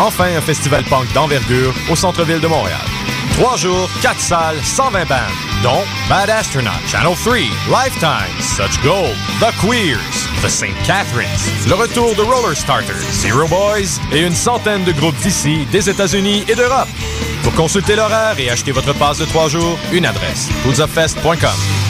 Enfin, un festival punk d'envergure au centre-ville de Montréal. Trois jours, quatre salles, 120 bandes, dont Bad Astronaut, Channel 3, Lifetime, Such Gold, The Queers, The St. Catharines, le retour de Roller Starters, Zero Boys et une centaine de groupes d'ici, des États-Unis et d'Europe. Pour consulter l'horaire et acheter votre passe de trois jours, une adresse, foodsofest.com.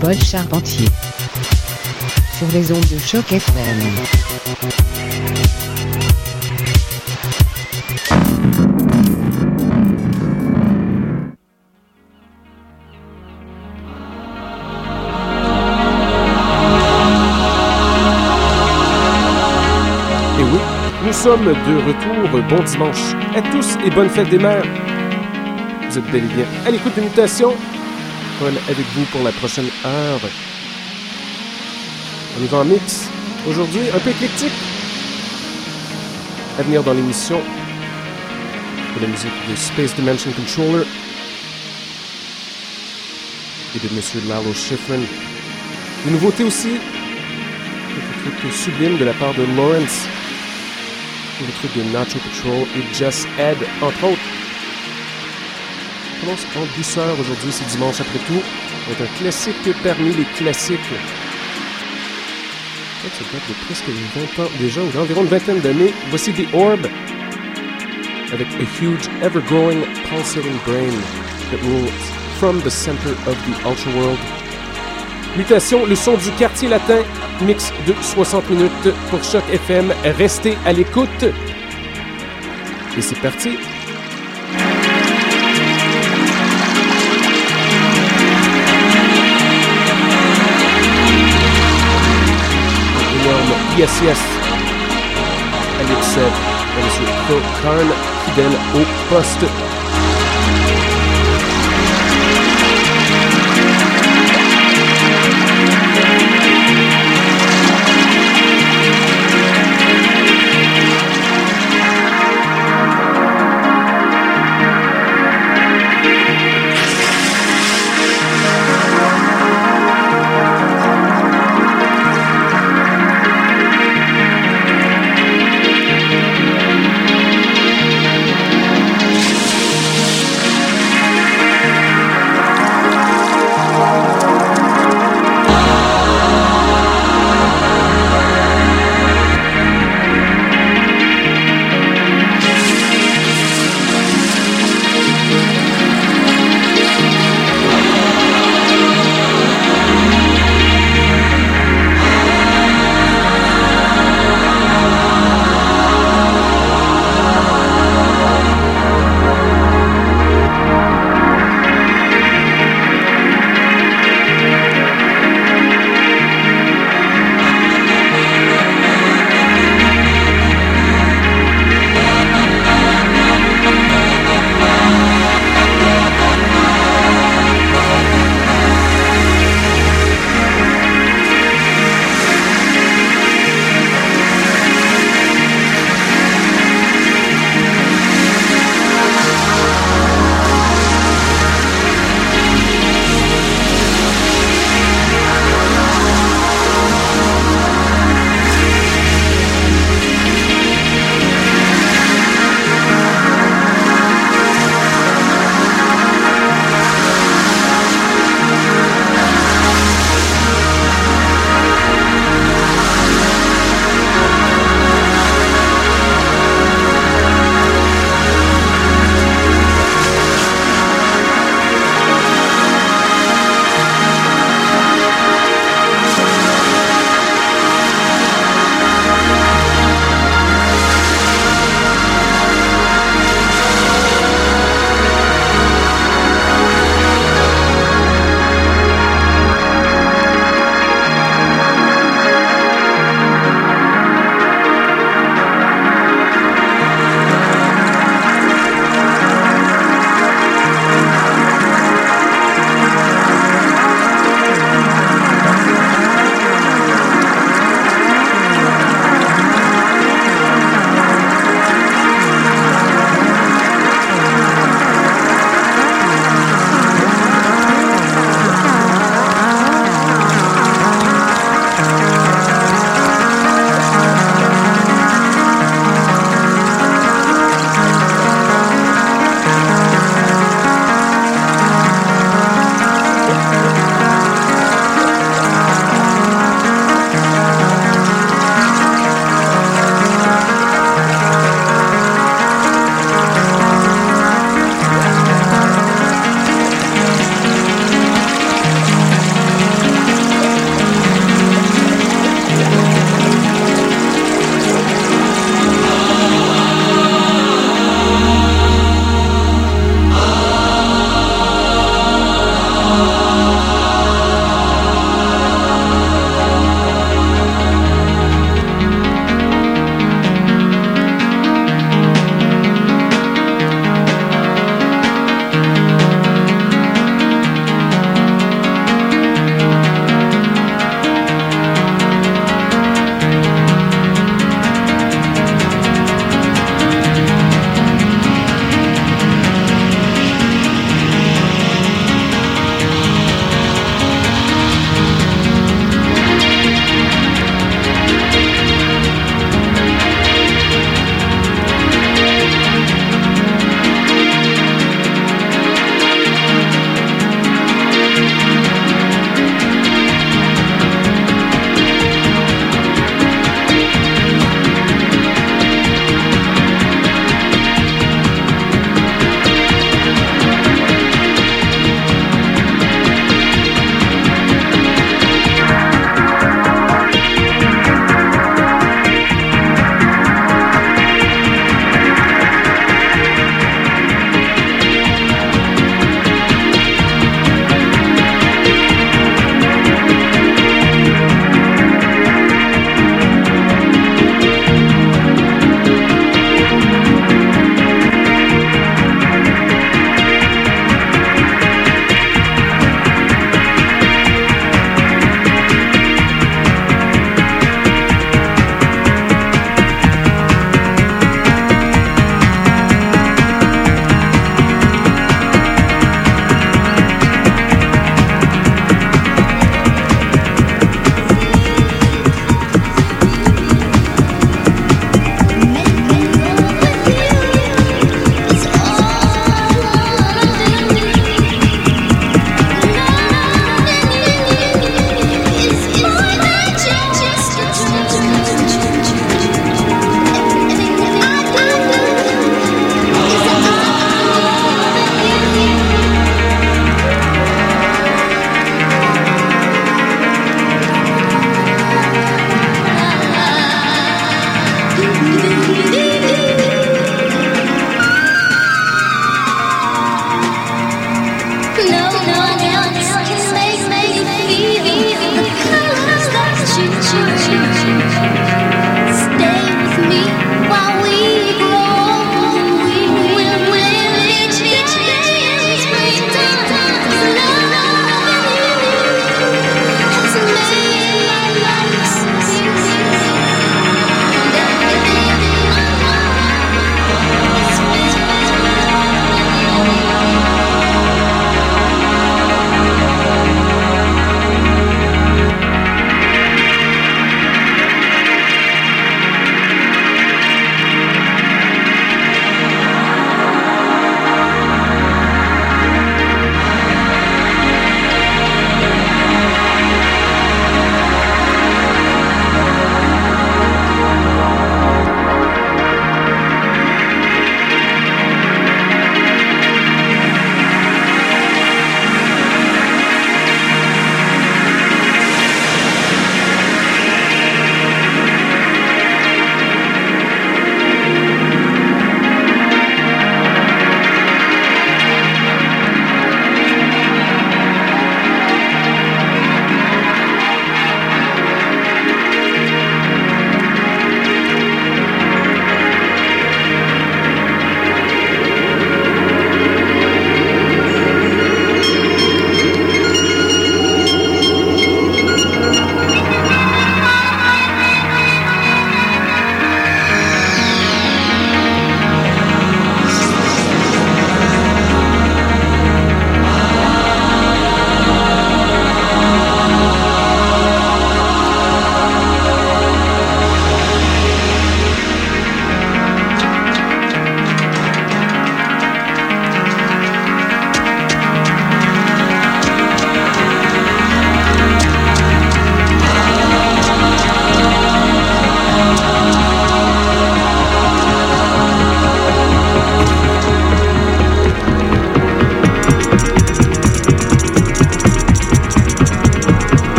Paul Charpentier sur les ondes de choc FM. Et oui, nous sommes de retour. Bon dimanche à tous et bonne fête des mères. Vous êtes bel et bien à l'écoute de Mutation. Avec vous pour la prochaine heure. On y va en mix. Aujourd'hui, un peu éclectique. À venir dans l'émission, de la musique de Space Dimension Controller et de Monsieur Lalo Schifrin. Des nouveautés aussi. Quelques trucs sublimes de la part de Lawrence. Des trucs de Nacho Patrol et Just Ed, entre autres. En douceur aujourd'hui, c'est dimanche après tout. C'est un classique parmi les classiques. Ça date de presque 20 ans déjà, ou d'environ une vingtaine d'années. Voici The Orb, avec a huge, ever-growing, pulsating brain that rules from the center of the ultra world. Mutation, le son du quartier latin, mix de 60 minutes pour Choc FM. Restez à l'écoute. Et c'est parti. Yes Yes Alex et Monsieur Karn, fidèle au poste.